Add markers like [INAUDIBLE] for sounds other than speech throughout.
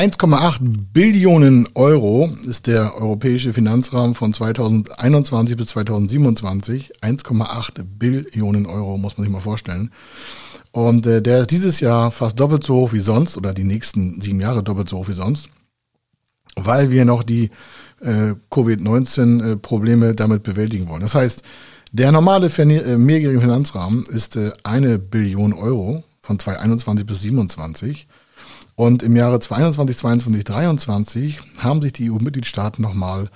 1,8 Billionen Euro ist der europäische Finanzrahmen von 2021 bis 2027. 1,8 Billionen Euro muss man sich mal vorstellen. Und äh, der ist dieses Jahr fast doppelt so hoch wie sonst oder die nächsten sieben Jahre doppelt so hoch wie sonst, weil wir noch die äh, Covid-19-Probleme damit bewältigen wollen. Das heißt, der normale äh, mehrjährige Finanzrahmen ist äh, eine Billion Euro von 2021 bis 2027. Und im Jahre 2021, 2022, 2023 haben sich die EU-Mitgliedstaaten nochmal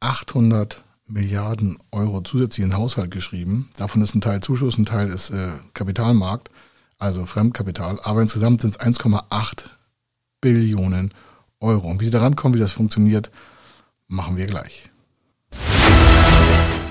800 Milliarden Euro zusätzlich in den Haushalt geschrieben. Davon ist ein Teil Zuschuss, ein Teil ist äh, Kapitalmarkt, also Fremdkapital. Aber insgesamt sind es 1,8 Billionen Euro. Und wie sie da rankommen, wie das funktioniert, machen wir gleich.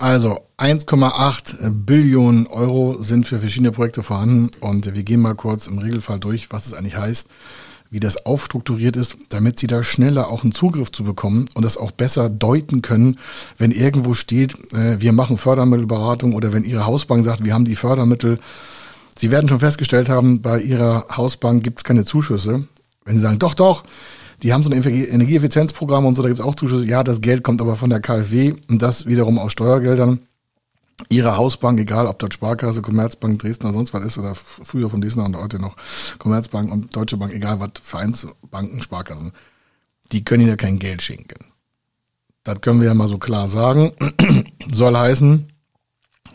Also 1,8 Billionen Euro sind für verschiedene Projekte vorhanden und wir gehen mal kurz im Regelfall durch, was es eigentlich heißt, wie das aufstrukturiert ist, damit Sie da schneller auch einen Zugriff zu bekommen und das auch besser deuten können, wenn irgendwo steht, äh, wir machen Fördermittelberatung oder wenn Ihre Hausbank sagt, wir haben die Fördermittel. Sie werden schon festgestellt haben, bei Ihrer Hausbank gibt es keine Zuschüsse. Wenn Sie sagen, doch, doch, die haben so ein Energieeffizienzprogramm und so, da gibt es auch Zuschüsse. Ja, das Geld kommt aber von der KfW und das wiederum aus Steuergeldern. Ihre Hausbank, egal ob das Sparkasse, Commerzbank, Dresden oder sonst was ist, oder früher von Dresden und heute noch Commerzbank und Deutsche Bank, egal was, Vereinsbanken, Sparkassen, die können Ihnen ja kein Geld schenken. Das können wir ja mal so klar sagen. [CLEARS THROAT] Soll heißen,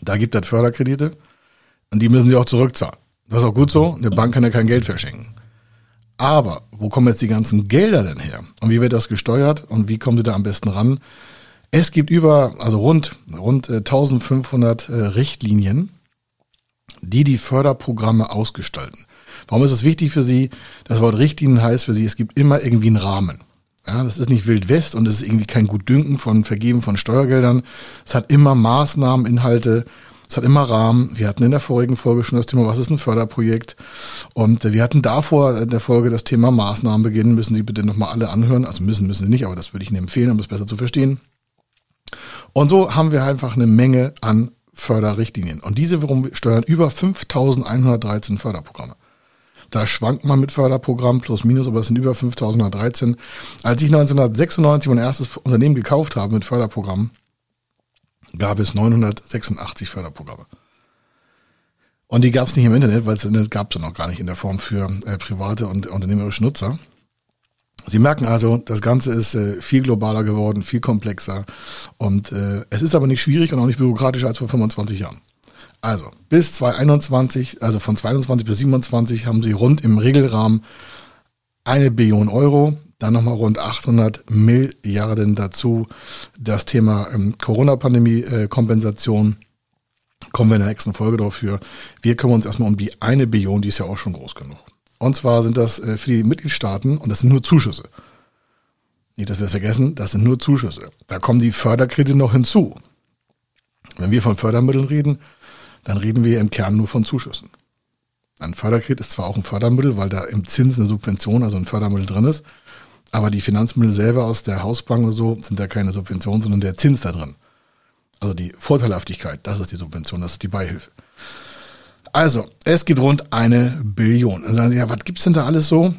da gibt es Förderkredite und die müssen Sie auch zurückzahlen. Das ist auch gut so. Eine Bank kann ja kein Geld verschenken. Aber wo kommen jetzt die ganzen Gelder denn her? Und wie wird das gesteuert? Und wie kommen Sie da am besten ran? Es gibt über, also rund, rund 1500 äh, äh, Richtlinien, die die Förderprogramme ausgestalten. Warum ist es wichtig für Sie? Das Wort Richtlinien heißt für Sie, es gibt immer irgendwie einen Rahmen. Ja, das ist nicht Wild West und es ist irgendwie kein Gutdünken von Vergeben von Steuergeldern. Es hat immer Maßnahmen, Inhalte, es hat immer Rahmen. Wir hatten in der vorigen Folge schon das Thema, was ist ein Förderprojekt? Und wir hatten davor in der Folge das Thema Maßnahmen beginnen. Müssen Sie bitte nochmal alle anhören. Also müssen, müssen Sie nicht, aber das würde ich Ihnen empfehlen, um es besser zu verstehen. Und so haben wir einfach eine Menge an Förderrichtlinien. Und diese wiederum steuern über 5113 Förderprogramme. Da schwankt man mit Förderprogramm plus minus, aber es sind über 5113. Als ich 1996 mein erstes Unternehmen gekauft habe mit Förderprogramm, gab es 986 Förderprogramme. Und die gab es nicht im Internet, weil es Internet gab es noch gar nicht in der Form für äh, private und unternehmerische Nutzer. Sie merken also, das Ganze ist äh, viel globaler geworden, viel komplexer. Und äh, es ist aber nicht schwierig und auch nicht bürokratischer als vor 25 Jahren. Also, bis 2021, also von 22 bis 27 haben sie rund im Regelrahmen eine Billion Euro dann nochmal rund 800 Milliarden dazu. Das Thema ähm, Corona-Pandemie-Kompensation kommen wir in der nächsten Folge dafür. Wir kümmern uns erstmal um die eine Billion, die ist ja auch schon groß genug. Und zwar sind das äh, für die Mitgliedstaaten, und das sind nur Zuschüsse. Nicht, dass wir es vergessen, das sind nur Zuschüsse. Da kommen die Förderkredite noch hinzu. Wenn wir von Fördermitteln reden, dann reden wir im Kern nur von Zuschüssen. Ein Förderkredit ist zwar auch ein Fördermittel, weil da im Zins eine Subvention, also ein Fördermittel drin ist, aber die Finanzmittel selber aus der Hausbank oder so sind ja keine Subvention, sondern der Zins da drin. Also die Vorteilhaftigkeit, das ist die Subvention, das ist die Beihilfe. Also, es gibt rund eine Billion. Dann sagen Sie, ja, was gibt's denn da alles so?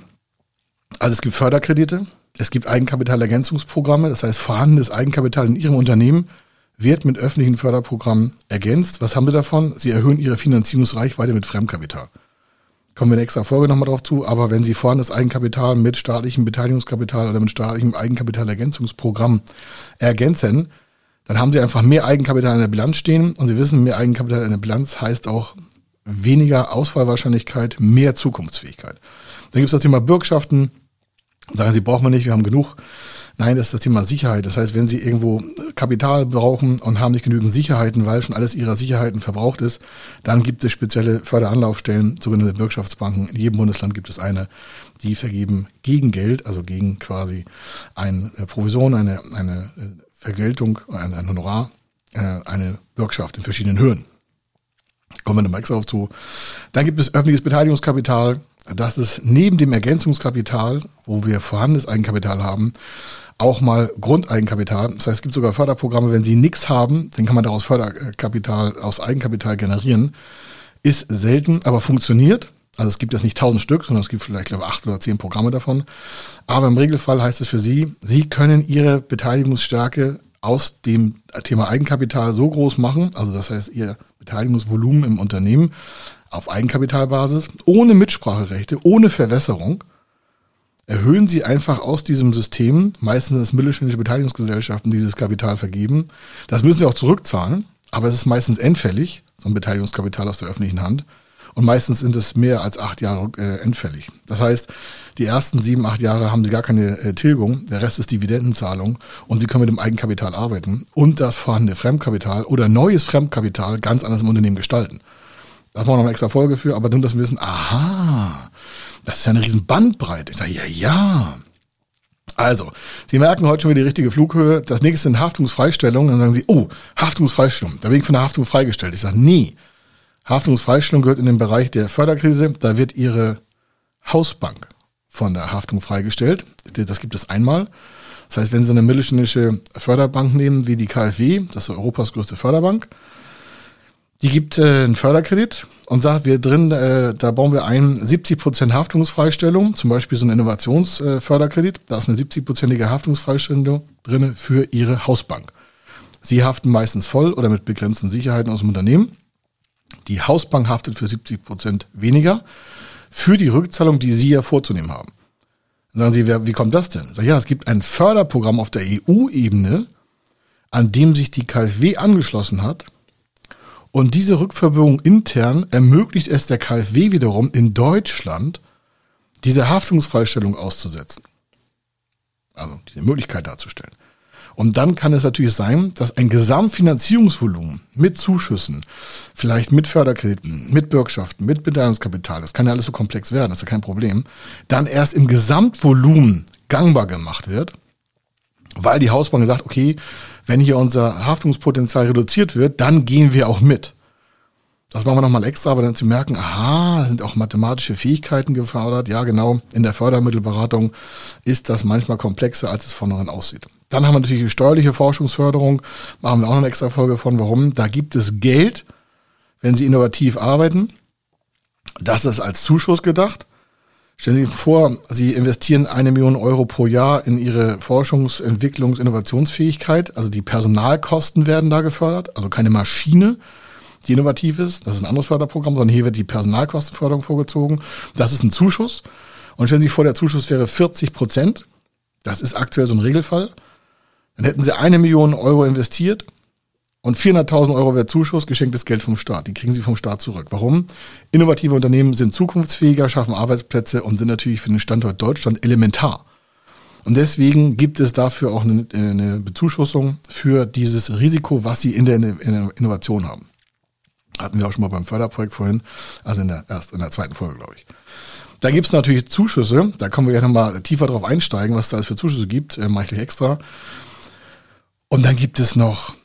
Also es gibt Förderkredite, es gibt Eigenkapitalergänzungsprogramme, das heißt vorhandenes Eigenkapital in Ihrem Unternehmen wird mit öffentlichen Förderprogrammen ergänzt. Was haben Sie davon? Sie erhöhen Ihre Finanzierungsreichweite mit Fremdkapital. Kommen wir in extra Folge nochmal drauf zu. Aber wenn Sie vorhin das Eigenkapital mit staatlichem Beteiligungskapital oder mit staatlichem Eigenkapitalergänzungsprogramm ergänzen, dann haben sie einfach mehr Eigenkapital in der Bilanz stehen und sie wissen, mehr Eigenkapital in der Bilanz heißt auch weniger Ausfallwahrscheinlichkeit, mehr Zukunftsfähigkeit. Dann gibt es das Thema Bürgschaften. Sagen Sie, brauchen wir nicht, wir haben genug. Nein, das ist das Thema Sicherheit. Das heißt, wenn Sie irgendwo Kapital brauchen und haben nicht genügend Sicherheiten, weil schon alles Ihrer Sicherheiten verbraucht ist, dann gibt es spezielle Förderanlaufstellen, sogenannte Bürgschaftsbanken. In jedem Bundesland gibt es eine, die vergeben gegen Geld, also gegen quasi eine Provision, eine, eine Vergeltung, ein, ein Honorar, äh, eine Bürgschaft in verschiedenen Höhen. Kommen wir nochmal extra auf zu. Dann gibt es öffentliches Beteiligungskapital. Das ist neben dem Ergänzungskapital, wo wir vorhandenes Eigenkapital haben, auch mal Grundeigenkapital. Das heißt, es gibt sogar Förderprogramme, wenn Sie nichts haben, dann kann man daraus Förderkapital aus Eigenkapital generieren. Ist selten, aber funktioniert. Also es gibt jetzt nicht tausend Stück, sondern es gibt vielleicht, glaube ich, acht oder zehn Programme davon. Aber im Regelfall heißt es für Sie, Sie können Ihre Beteiligungsstärke aus dem Thema Eigenkapital so groß machen, also das heißt Ihr Beteiligungsvolumen im Unternehmen auf Eigenkapitalbasis, ohne Mitspracherechte, ohne Verwässerung, erhöhen Sie einfach aus diesem System, meistens es mittelständische Beteiligungsgesellschaften, die dieses Kapital vergeben. Das müssen Sie auch zurückzahlen, aber es ist meistens endfällig, so ein Beteiligungskapital aus der öffentlichen Hand. Und meistens sind es mehr als acht Jahre äh, endfällig. Das heißt, die ersten sieben, acht Jahre haben sie gar keine äh, Tilgung, der Rest ist Dividendenzahlung und sie können mit dem Eigenkapital arbeiten und das vorhandene Fremdkapital oder neues Fremdkapital ganz anders im Unternehmen gestalten. Da haben wir noch eine extra Folge für, aber nur, dass wir wissen, aha, das ist ja eine riesen Bandbreite. Ich sage, ja, ja. Also, Sie merken heute schon wieder die richtige Flughöhe. Das nächste sind Haftungsfreistellungen. Dann sagen Sie, oh, Haftungsfreistellung. Da bin ich von der Haftung freigestellt. Ich sage, nee. Haftungsfreistellung gehört in den Bereich der Förderkrise. Da wird Ihre Hausbank von der Haftung freigestellt. Das gibt es einmal. Das heißt, wenn Sie eine mittelständische Förderbank nehmen, wie die KfW, das ist Europas größte Förderbank, die gibt äh, einen Förderkredit und sagt, wir drin, äh, da bauen wir ein 70% Haftungsfreistellung, zum Beispiel so ein Innovationsförderkredit, da ist eine 70-prozentige Haftungsfreistellung drin für Ihre Hausbank. Sie haften meistens voll oder mit begrenzten Sicherheiten aus dem Unternehmen. Die Hausbank haftet für 70 Prozent weniger für die Rückzahlung, die Sie ja vorzunehmen haben. Dann sagen Sie, wer, wie kommt das denn? Sag, ja, es gibt ein Förderprogramm auf der EU-Ebene, an dem sich die KfW angeschlossen hat. Und diese Rückverbindung intern ermöglicht es der KfW wiederum in Deutschland, diese Haftungsfreistellung auszusetzen. Also diese Möglichkeit darzustellen. Und dann kann es natürlich sein, dass ein Gesamtfinanzierungsvolumen mit Zuschüssen, vielleicht mit Förderkrediten, mit Bürgschaften, mit Beteiligungskapital, das kann ja alles so komplex werden, das ist ja kein Problem, dann erst im Gesamtvolumen gangbar gemacht wird, weil die Hausbank sagt, okay, wenn hier unser Haftungspotenzial reduziert wird, dann gehen wir auch mit. Das machen wir nochmal extra, aber dann zu merken, aha, sind auch mathematische Fähigkeiten gefordert. Ja, genau, in der Fördermittelberatung ist das manchmal komplexer, als es vornherein aussieht. Dann haben wir natürlich die steuerliche Forschungsförderung, machen wir auch noch eine extra Folge von, warum. Da gibt es Geld, wenn Sie innovativ arbeiten. Das ist als Zuschuss gedacht. Stellen Sie sich vor, Sie investieren eine Million Euro pro Jahr in Ihre Forschungs-, Entwicklungs-, Innovationsfähigkeit. Also die Personalkosten werden da gefördert, also keine Maschine, die innovativ ist. Das ist ein anderes Förderprogramm, sondern hier wird die Personalkostenförderung vorgezogen. Das ist ein Zuschuss. Und stellen Sie sich vor, der Zuschuss wäre 40 Prozent. Das ist aktuell so ein Regelfall. Dann hätten sie eine Million Euro investiert und 400.000 Euro wäre Zuschuss, geschenktes Geld vom Staat. Die kriegen sie vom Staat zurück. Warum? Innovative Unternehmen sind zukunftsfähiger, schaffen Arbeitsplätze und sind natürlich für den Standort Deutschland elementar. Und deswegen gibt es dafür auch eine, Bezuschussung für dieses Risiko, was sie in der, in der Innovation haben. Hatten wir auch schon mal beim Förderprojekt vorhin, also in der, erst in der zweiten Folge, glaube ich. Da gibt es natürlich Zuschüsse, da können wir ja nochmal tiefer drauf einsteigen, was da alles für Zuschüsse gibt, äh, mache ich gleich extra. Und dann gibt es noch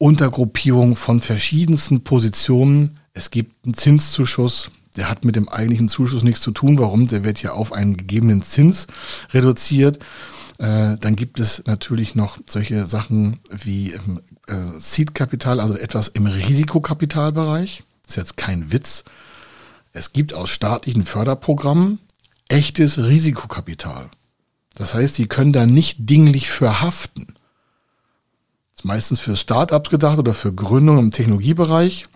Untergruppierungen von verschiedensten Positionen. Es gibt einen Zinszuschuss, der hat mit dem eigentlichen Zuschuss nichts zu tun. Warum? Der wird ja auf einen gegebenen Zins reduziert. Äh, dann gibt es natürlich noch solche Sachen wie ähm, äh, Seed-Kapital, also etwas im Risikokapitalbereich. Ist jetzt kein Witz. Es gibt aus staatlichen Förderprogrammen echtes Risikokapital. Das heißt, Sie können da nicht dinglich für haften meistens für Startups gedacht oder für Gründungen im Technologiebereich.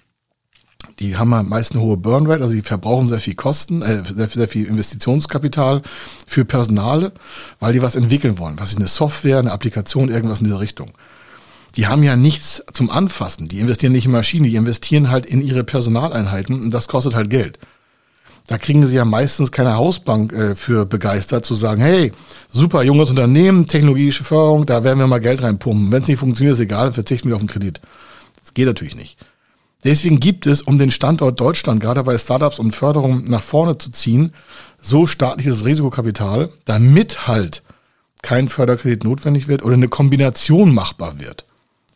Die haben meist eine hohe Burnrate, also die verbrauchen sehr viel Kosten, äh, sehr, sehr viel Investitionskapital für Personale, weil die was entwickeln wollen. Was ist eine Software, eine Applikation, irgendwas in dieser Richtung. die haben ja nichts zum Anfassen. Die investieren nicht in Maschinen, die investieren halt in ihre Personaleinheiten und das kostet halt Geld. Da kriegen sie ja meistens keine Hausbank äh, für begeistert, zu sagen, hey, super, junges Unternehmen, technologische Förderung, da werden wir mal Geld reinpumpen. Wenn es nicht funktioniert, ist egal, verzichten wir auf den Kredit. Das geht natürlich nicht. Deswegen gibt es, um den Standort Deutschland, gerade bei Startups und Förderung nach vorne zu ziehen, so staatliches Risikokapital, damit halt kein Förderkredit notwendig wird oder eine Kombination machbar wird.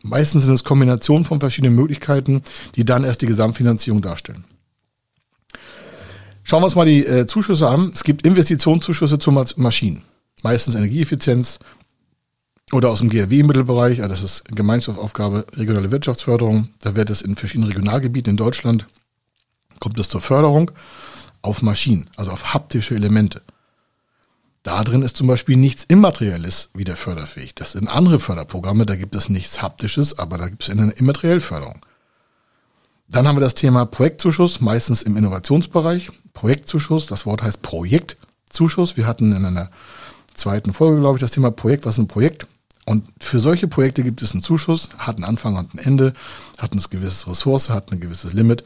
Meistens sind es Kombinationen von verschiedenen Möglichkeiten, die dann erst die Gesamtfinanzierung darstellen. Schauen wir uns mal die äh, Zuschüsse an. Es gibt Investitionszuschüsse zu Maschinen. Meistens Energieeffizienz oder aus dem GRW-Mittelbereich. Also das ist Gemeinschaftsaufgabe regionale Wirtschaftsförderung. Da wird es in verschiedenen Regionalgebieten in Deutschland, kommt es zur Förderung auf Maschinen, also auf haptische Elemente. Da drin ist zum Beispiel nichts Immaterielles wieder förderfähig. Das sind andere Förderprogramme, da gibt es nichts Haptisches, aber da gibt es eine Immateriellförderung. Dann haben wir das Thema Projektzuschuss, meistens im Innovationsbereich. Projektzuschuss, das Wort heißt Projektzuschuss. Wir hatten in einer zweiten Folge, glaube ich, das Thema Projekt. Was ist ein Projekt? Und für solche Projekte gibt es einen Zuschuss, hat einen Anfang und ein Ende, hat eine gewisse Ressource, hat ein gewisses Limit.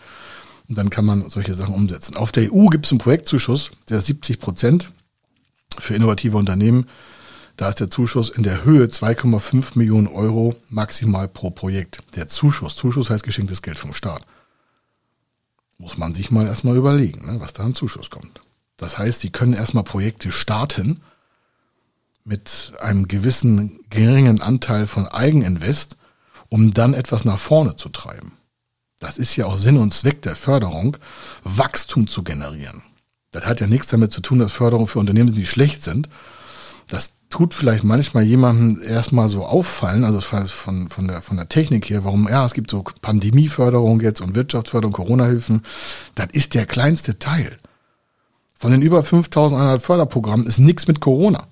Und dann kann man solche Sachen umsetzen. Auf der EU gibt es einen Projektzuschuss, der ist 70 Prozent für innovative Unternehmen. Da ist der Zuschuss in der Höhe 2,5 Millionen Euro maximal pro Projekt. Der Zuschuss, Zuschuss heißt geschenktes Geld vom Staat. Muss man sich mal erstmal überlegen, ne, was da an Zuschuss kommt. Das heißt, Sie können erstmal Projekte starten mit einem gewissen geringen Anteil von Eigeninvest, um dann etwas nach vorne zu treiben. Das ist ja auch Sinn und Zweck der Förderung, Wachstum zu generieren. Das hat ja nichts damit zu tun, dass Förderungen für Unternehmen die schlecht sind. Das tut vielleicht manchmal jemandem erstmal so auffallen, also von, von, der, von der Technik her, warum, ja, es gibt so Pandemieförderung jetzt und Wirtschaftsförderung, Corona-Hilfen. Das ist der kleinste Teil. Von den über 5100 Förderprogrammen ist nichts mit Corona.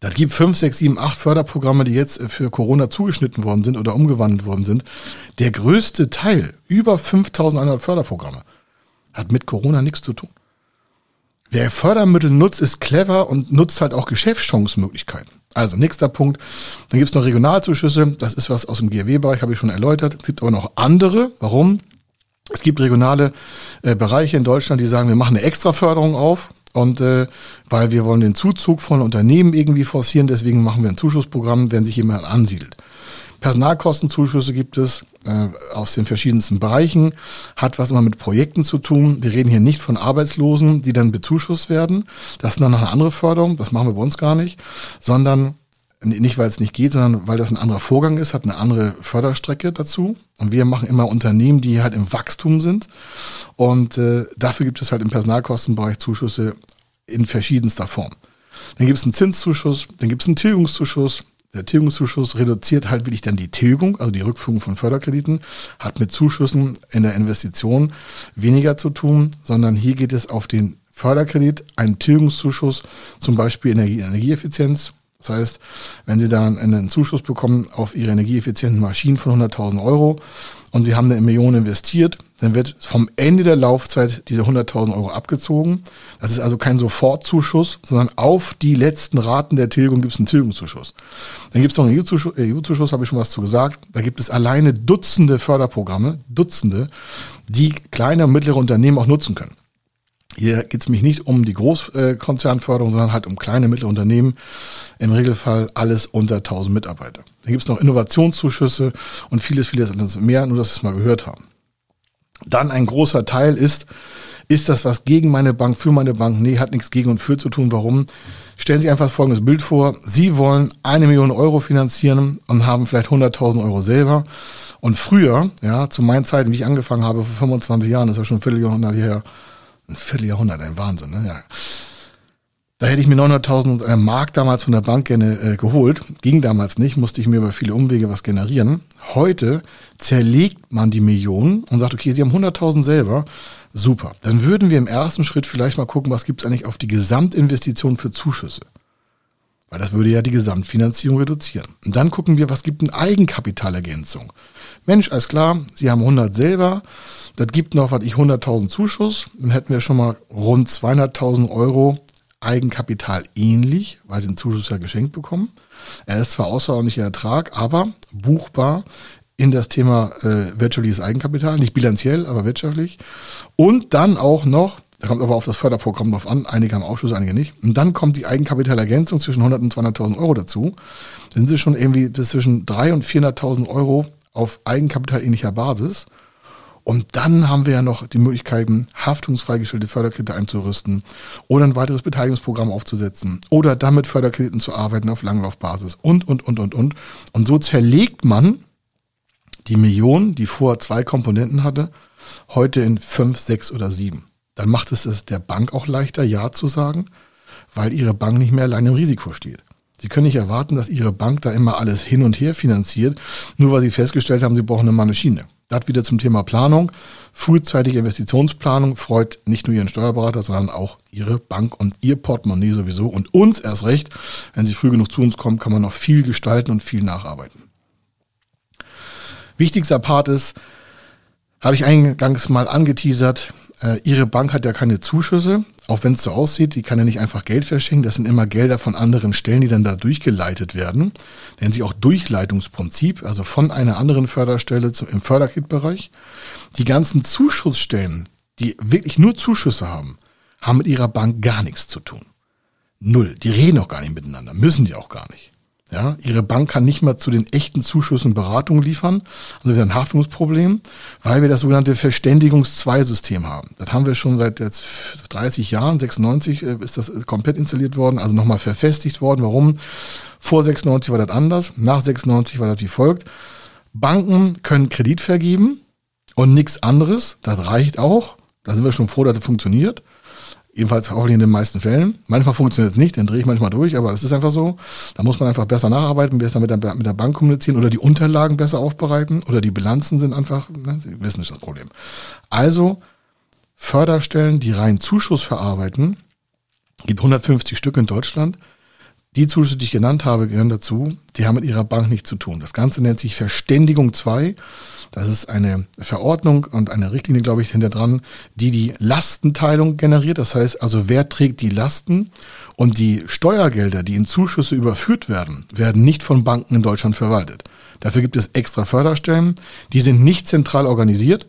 Das gibt 5, 6, 7, 8 Förderprogramme, die jetzt für Corona zugeschnitten worden sind oder umgewandelt worden sind. Der größte Teil, über 5100 Förderprogramme, hat mit Corona nichts zu tun. Wer Fördermittel nutzt, ist clever und nutzt halt auch Geschäftschancemöglichkeiten. Also nächster Punkt. Dann gibt es noch Regionalzuschüsse. Das ist was aus dem GRW-Bereich, habe ich schon erläutert. Es gibt aber noch andere. Warum? Es gibt regionale äh, Bereiche in Deutschland, die sagen, wir machen eine Extraförderung auf. Und äh, weil wir wollen den Zuzug von Unternehmen irgendwie forcieren, deswegen machen wir ein Zuschussprogramm, wenn sich jemand ansiedelt. Personalkostenzuschüsse gibt es äh, aus den verschiedensten Bereichen, hat was immer mit Projekten zu tun. Wir reden hier nicht von Arbeitslosen, die dann bezuschusst werden. Das ist dann noch eine andere Förderung, das machen wir bei uns gar nicht, sondern nicht, weil es nicht geht, sondern weil das ein anderer Vorgang ist, hat eine andere Förderstrecke dazu. Und wir machen immer Unternehmen, die halt im Wachstum sind. Und äh, dafür gibt es halt im Personalkostenbereich Zuschüsse in verschiedenster Form. Dann gibt es einen Zinszuschuss, dann gibt es einen Tilgungszuschuss, der Tilgungszuschuss reduziert halt wirklich dann die Tilgung, also die Rückführung von Förderkrediten, hat mit Zuschüssen in der Investition weniger zu tun, sondern hier geht es auf den Förderkredit, einen Tilgungszuschuss, zum Beispiel Energie, Energieeffizienz. Das heißt, wenn Sie dann einen Zuschuss bekommen auf Ihre energieeffizienten Maschinen von 100.000 Euro, und Sie haben eine Million investiert, dann wird vom Ende der Laufzeit diese 100.000 Euro abgezogen. Das ist also kein Sofortzuschuss, sondern auf die letzten Raten der Tilgung gibt es einen Tilgungszuschuss. Dann gibt es noch einen EU-Zuschuss, EU habe ich schon was zu gesagt. Da gibt es alleine Dutzende Förderprogramme, Dutzende, die kleine und mittlere Unternehmen auch nutzen können. Hier geht es mich nicht um die Großkonzernförderung, sondern halt um kleine, mittlere Unternehmen. Im Regelfall alles unter 1000 Mitarbeiter. Dann gibt es noch Innovationszuschüsse und vieles, vieles anderes mehr, nur dass wir es mal gehört haben. Dann ein großer Teil ist, ist das was gegen meine Bank, für meine Bank? Nee, hat nichts gegen und für zu tun. Warum? Stellen Sie einfach folgendes Bild vor. Sie wollen eine Million Euro finanzieren und haben vielleicht 100.000 Euro selber. Und früher, ja, zu meinen Zeiten, wie ich angefangen habe, vor 25 Jahren, das ist ja schon ein Vierteljahrhundert her, ein Vierteljahrhundert, ein Wahnsinn, ne? Ja. Da hätte ich mir 900.000 äh, Mark damals von der Bank gerne äh, geholt. Ging damals nicht, musste ich mir über viele Umwege was generieren. Heute zerlegt man die Millionen und sagt, okay, Sie haben 100.000 selber. Super. Dann würden wir im ersten Schritt vielleicht mal gucken, was gibt es eigentlich auf die Gesamtinvestition für Zuschüsse. Weil das würde ja die Gesamtfinanzierung reduzieren. Und dann gucken wir, was gibt eine Eigenkapitalergänzung. Mensch, alles klar, Sie haben 100 selber. Das gibt noch, was ich 100.000 Zuschuss. Dann hätten wir schon mal rund 200.000 Euro Eigenkapital ähnlich, weil sie einen Zuschuss ja geschenkt bekommen. Er ist zwar außerordentlicher Ertrag, aber buchbar in das Thema äh, wirtschaftliches Eigenkapital, nicht bilanziell, aber wirtschaftlich. Und dann auch noch, da kommt aber auf das Förderprogramm drauf an, einige haben Ausschuss, einige nicht. Und dann kommt die Eigenkapitalergänzung zwischen 100 und 200.000 Euro dazu. Sind sie schon irgendwie bis zwischen 300.000 und 400.000 Euro auf Eigenkapitalähnlicher Basis. Und dann haben wir ja noch die Möglichkeiten, haftungsfreigestellte Förderkredite einzurüsten oder ein weiteres Beteiligungsprogramm aufzusetzen oder damit Förderkrediten zu arbeiten auf Langlaufbasis und, und, und, und, und. Und so zerlegt man die Million, die vorher zwei Komponenten hatte, heute in fünf, sechs oder sieben. Dann macht es es der Bank auch leichter, Ja zu sagen, weil ihre Bank nicht mehr allein im Risiko steht. Sie können nicht erwarten, dass Ihre Bank da immer alles hin und her finanziert, nur weil Sie festgestellt haben, Sie brauchen eine Maschine. Das wieder zum Thema Planung. Frühzeitige Investitionsplanung freut nicht nur Ihren Steuerberater, sondern auch Ihre Bank und Ihr Portemonnaie sowieso und uns erst recht. Wenn Sie früh genug zu uns kommen, kann man noch viel gestalten und viel nacharbeiten. Wichtigster Part ist, habe ich eingangs mal angeteasert, äh, Ihre Bank hat ja keine Zuschüsse, auch wenn es so aussieht, die kann ja nicht einfach Geld verschenken, das sind immer Gelder von anderen Stellen, die dann da durchgeleitet werden. Nennen sie auch Durchleitungsprinzip, also von einer anderen Förderstelle zum, im Förderkitbereich. Die ganzen Zuschussstellen, die wirklich nur Zuschüsse haben, haben mit ihrer Bank gar nichts zu tun. Null. Die reden auch gar nicht miteinander, müssen die auch gar nicht. Ja, ihre Bank kann nicht mal zu den echten Zuschüssen Beratung liefern. Also wieder ein Haftungsproblem, weil wir das sogenannte Verständigungs-2-System haben. Das haben wir schon seit jetzt 30 Jahren, 96 äh, ist das komplett installiert worden, also nochmal verfestigt worden. Warum? Vor 96 war das anders, nach 96 war das wie folgt. Banken können Kredit vergeben und nichts anderes. Das reicht auch. Da sind wir schon froh, dass das funktioniert. Jedenfalls hoffentlich in den meisten Fällen. Manchmal funktioniert es nicht, dann drehe ich manchmal durch, aber es ist einfach so. Da muss man einfach besser nacharbeiten, besser mit der, mit der Bank kommunizieren oder die Unterlagen besser aufbereiten oder die Bilanzen sind einfach, ne, Sie wissen nicht das Problem. Also Förderstellen, die rein Zuschuss verarbeiten, gibt 150 Stück in Deutschland. Die Zuschüsse, die ich genannt habe, gehören dazu. Die haben mit ihrer Bank nichts zu tun. Das Ganze nennt sich Verständigung 2. Das ist eine Verordnung und eine Richtlinie, glaube ich, hinter dran, die die Lastenteilung generiert. Das heißt also, wer trägt die Lasten? Und die Steuergelder, die in Zuschüsse überführt werden, werden nicht von Banken in Deutschland verwaltet. Dafür gibt es extra Förderstellen. Die sind nicht zentral organisiert,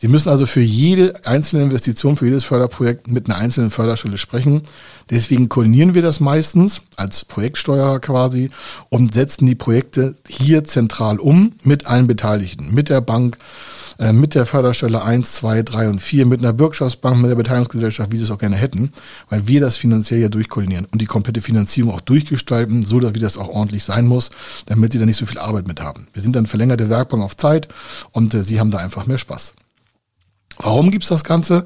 Sie müssen also für jede einzelne Investition, für jedes Förderprojekt mit einer einzelnen Förderstelle sprechen. Deswegen koordinieren wir das meistens als Projektsteuerer quasi und setzen die Projekte hier zentral um mit allen Beteiligten, mit der Bank, äh, mit der Förderstelle 1, 2, 3 und 4, mit einer Bürgschaftsbank, mit der Beteiligungsgesellschaft, wie sie es auch gerne hätten, weil wir das finanziell ja durchkoordinieren und die komplette Finanzierung auch durchgestalten, so dass wie das auch ordentlich sein muss, damit sie da nicht so viel Arbeit mit haben. Wir sind dann verlängerte Werkbank auf Zeit und äh, sie haben da einfach mehr Spaß. Warum gibt's das Ganze?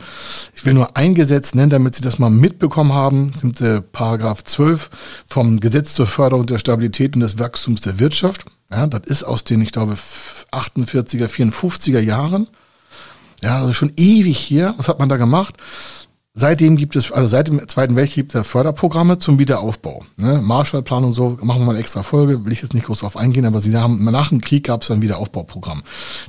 Ich will nur ein Gesetz nennen, damit Sie das mal mitbekommen haben. Das sind äh, Paragraph 12 vom Gesetz zur Förderung der Stabilität und des Wachstums der Wirtschaft. Ja, das ist aus den, ich glaube, 48er, 54er Jahren. Ja, also schon ewig hier. Was hat man da gemacht? Seitdem gibt es, also seit dem Zweiten Weltkrieg gibt es Förderprogramme zum Wiederaufbau. Ne? Marshallplan und so, machen wir mal eine extra Folge, will ich jetzt nicht groß drauf eingehen, aber sie haben, nach dem Krieg gab es ein Wiederaufbauprogramm.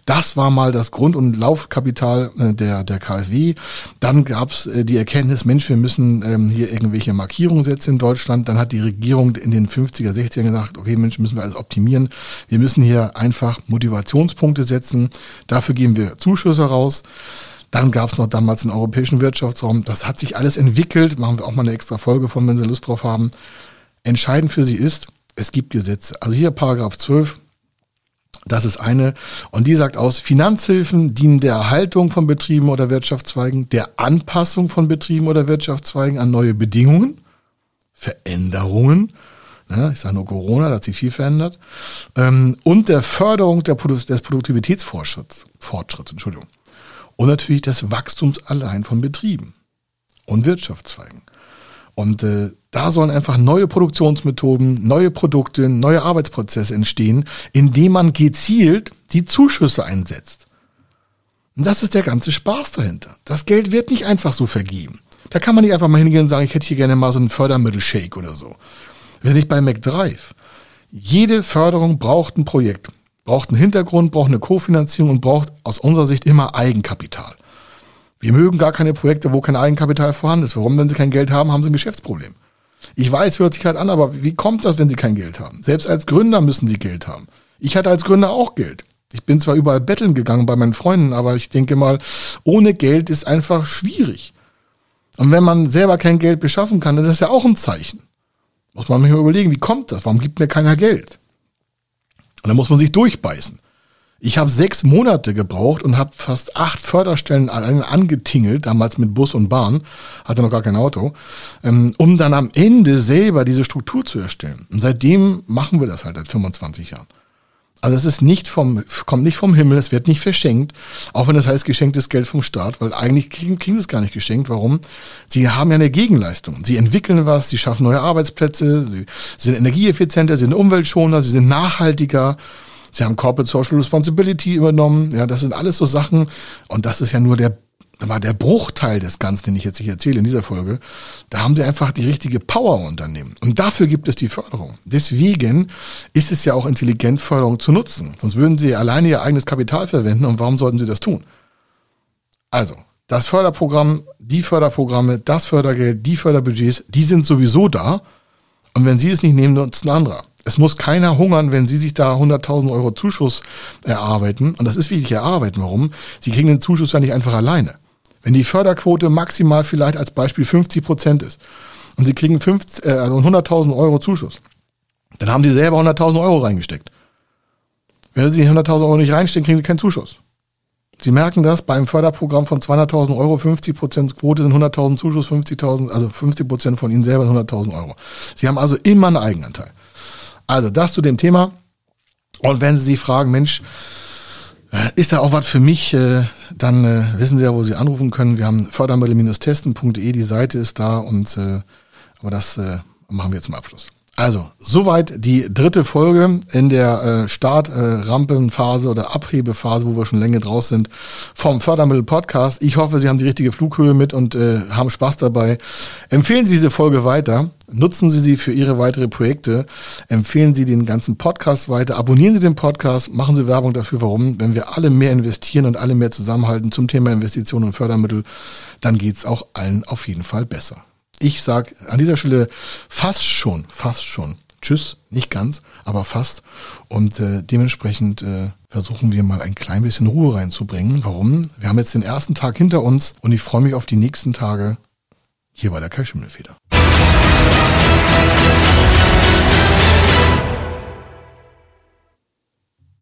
Das war mal das Grund- und Laufkapital äh, der, der KfW. Dann gab es äh, die Erkenntnis, Mensch, wir müssen ähm, hier irgendwelche Markierungen setzen in Deutschland. Dann hat die Regierung in den 50er, 60er gesagt, okay, Mensch, müssen wir alles optimieren. Wir müssen hier einfach Motivationspunkte setzen. Dafür geben wir Zuschüsse raus. Dann gab es noch damals den europäischen Wirtschaftsraum. Das hat sich alles entwickelt. Machen wir auch mal eine extra Folge von, wenn Sie Lust drauf haben. Entscheidend für Sie ist, es gibt Gesetze. Also hier Paragraph 12, das ist eine. Und die sagt aus, Finanzhilfen dienen der Erhaltung von Betrieben oder Wirtschaftszweigen, der Anpassung von Betrieben oder Wirtschaftszweigen an neue Bedingungen, Veränderungen, ja, ich sage nur Corona, da hat sich viel verändert, ähm, und der Förderung der des Produktivitätsfortschritts, Fortschritts, Entschuldigung. Und natürlich des Wachstums allein von Betrieben und Wirtschaftszweigen. Und äh, da sollen einfach neue Produktionsmethoden, neue Produkte, neue Arbeitsprozesse entstehen, indem man gezielt die Zuschüsse einsetzt. Und das ist der ganze Spaß dahinter. Das Geld wird nicht einfach so vergeben. Da kann man nicht einfach mal hingehen und sagen, ich hätte hier gerne mal so einen Fördermittelshake oder so. Wir sind nicht bei McDrive. Jede Förderung braucht ein Projekt braucht einen Hintergrund, braucht eine Kofinanzierung und braucht aus unserer Sicht immer Eigenkapital. Wir mögen gar keine Projekte, wo kein Eigenkapital vorhanden ist. Warum? Wenn sie kein Geld haben, haben sie ein Geschäftsproblem. Ich weiß, hört sich halt an, aber wie kommt das, wenn sie kein Geld haben? Selbst als Gründer müssen sie Geld haben. Ich hatte als Gründer auch Geld. Ich bin zwar überall betteln gegangen bei meinen Freunden, aber ich denke mal, ohne Geld ist einfach schwierig. Und wenn man selber kein Geld beschaffen kann, dann ist das ja auch ein Zeichen. Muss man sich mal überlegen, wie kommt das? Warum gibt mir keiner Geld? Und dann muss man sich durchbeißen. Ich habe sechs Monate gebraucht und habe fast acht Förderstellen alleine angetingelt, damals mit Bus und Bahn, hatte noch gar kein Auto, ähm, um dann am Ende selber diese Struktur zu erstellen. Und seitdem machen wir das halt seit 25 Jahren. Also es ist nicht vom, kommt nicht vom Himmel, es wird nicht verschenkt, auch wenn es das heißt geschenktes Geld vom Staat, weil eigentlich kriegen, kriegen sie es gar nicht geschenkt. Warum? Sie haben ja eine Gegenleistung. Sie entwickeln was, sie schaffen neue Arbeitsplätze, sie, sie sind energieeffizienter, sie sind umweltschonender, sie sind nachhaltiger. Sie haben Corporate Social Responsibility übernommen. Ja, das sind alles so Sachen. Und das ist ja nur der, war der Bruchteil des Ganzen, den ich jetzt nicht erzähle in dieser Folge. Da haben sie einfach die richtige Power unternehmen. Und dafür gibt es die Förderung. Deswegen ist es ja auch intelligent, Förderung zu nutzen. Sonst würden sie alleine ihr eigenes Kapital verwenden. Und warum sollten sie das tun? Also, das Förderprogramm, die Förderprogramme, das Fördergeld, die Förderbudgets, die sind sowieso da. Und wenn Sie es nicht nehmen, nutzt ein anderer. Es muss keiner hungern, wenn Sie sich da 100.000 Euro Zuschuss erarbeiten. Und das ist wichtig erarbeiten. Warum? Sie kriegen den Zuschuss ja nicht einfach alleine. Wenn die Förderquote maximal vielleicht als Beispiel 50 Prozent ist und Sie kriegen 50, äh, also 100.000 Euro Zuschuss, dann haben Sie selber 100.000 Euro reingesteckt. Wenn Sie 100.000 Euro nicht reinstecken, kriegen Sie keinen Zuschuss. Sie merken das beim Förderprogramm von 200.000 Euro, 50 Prozent Quote sind 100.000 Zuschuss, 50.000, also 50 Prozent von Ihnen selber 100.000 Euro. Sie haben also immer einen Eigenanteil. Also das zu dem Thema. Und wenn Sie sich fragen, Mensch, ist da auch was für mich, äh, dann äh, wissen Sie ja, wo Sie anrufen können. Wir haben fördermittel-testen.de, die Seite ist da und aber das machen wir zum Abschluss. Also, soweit die dritte Folge in der äh, Startrampenphase äh, oder Abhebephase, wo wir schon länger draus sind, vom Fördermittel Podcast. Ich hoffe, Sie haben die richtige Flughöhe mit und äh, haben Spaß dabei. Empfehlen Sie diese Folge weiter. Nutzen Sie sie für Ihre weitere Projekte. Empfehlen Sie den ganzen Podcast weiter. Abonnieren Sie den Podcast. Machen Sie Werbung dafür. Warum? Wenn wir alle mehr investieren und alle mehr zusammenhalten zum Thema Investitionen und Fördermittel, dann geht's auch allen auf jeden Fall besser. Ich sage an dieser Stelle fast schon, fast schon. Tschüss, nicht ganz, aber fast. Und äh, dementsprechend äh, versuchen wir mal ein klein bisschen Ruhe reinzubringen. Warum? Wir haben jetzt den ersten Tag hinter uns und ich freue mich auf die nächsten Tage hier bei der Kalkschimmelfeder.